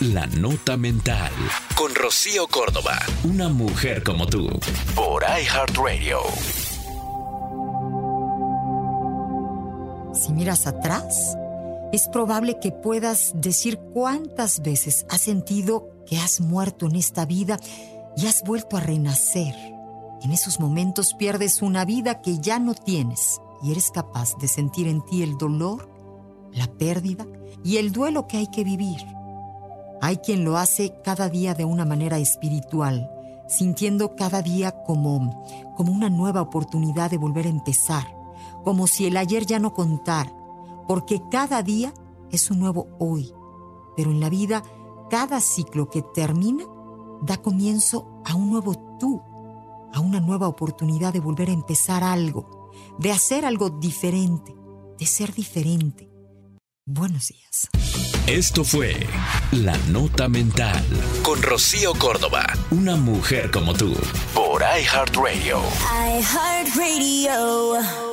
La Nota Mental. Con Rocío Córdoba. Una mujer como tú. Por iHeartRadio. Si miras atrás, es probable que puedas decir cuántas veces has sentido que has muerto en esta vida y has vuelto a renacer. En esos momentos pierdes una vida que ya no tienes y eres capaz de sentir en ti el dolor, la pérdida y el duelo que hay que vivir. Hay quien lo hace cada día de una manera espiritual, sintiendo cada día como, como una nueva oportunidad de volver a empezar, como si el ayer ya no contara, porque cada día es un nuevo hoy. Pero en la vida, cada ciclo que termina da comienzo a un nuevo tú, a una nueva oportunidad de volver a empezar algo, de hacer algo diferente, de ser diferente. Buenos días. Esto fue La Nota Mental con Rocío Córdoba, una mujer como tú, por iHeartRadio. iHeartRadio.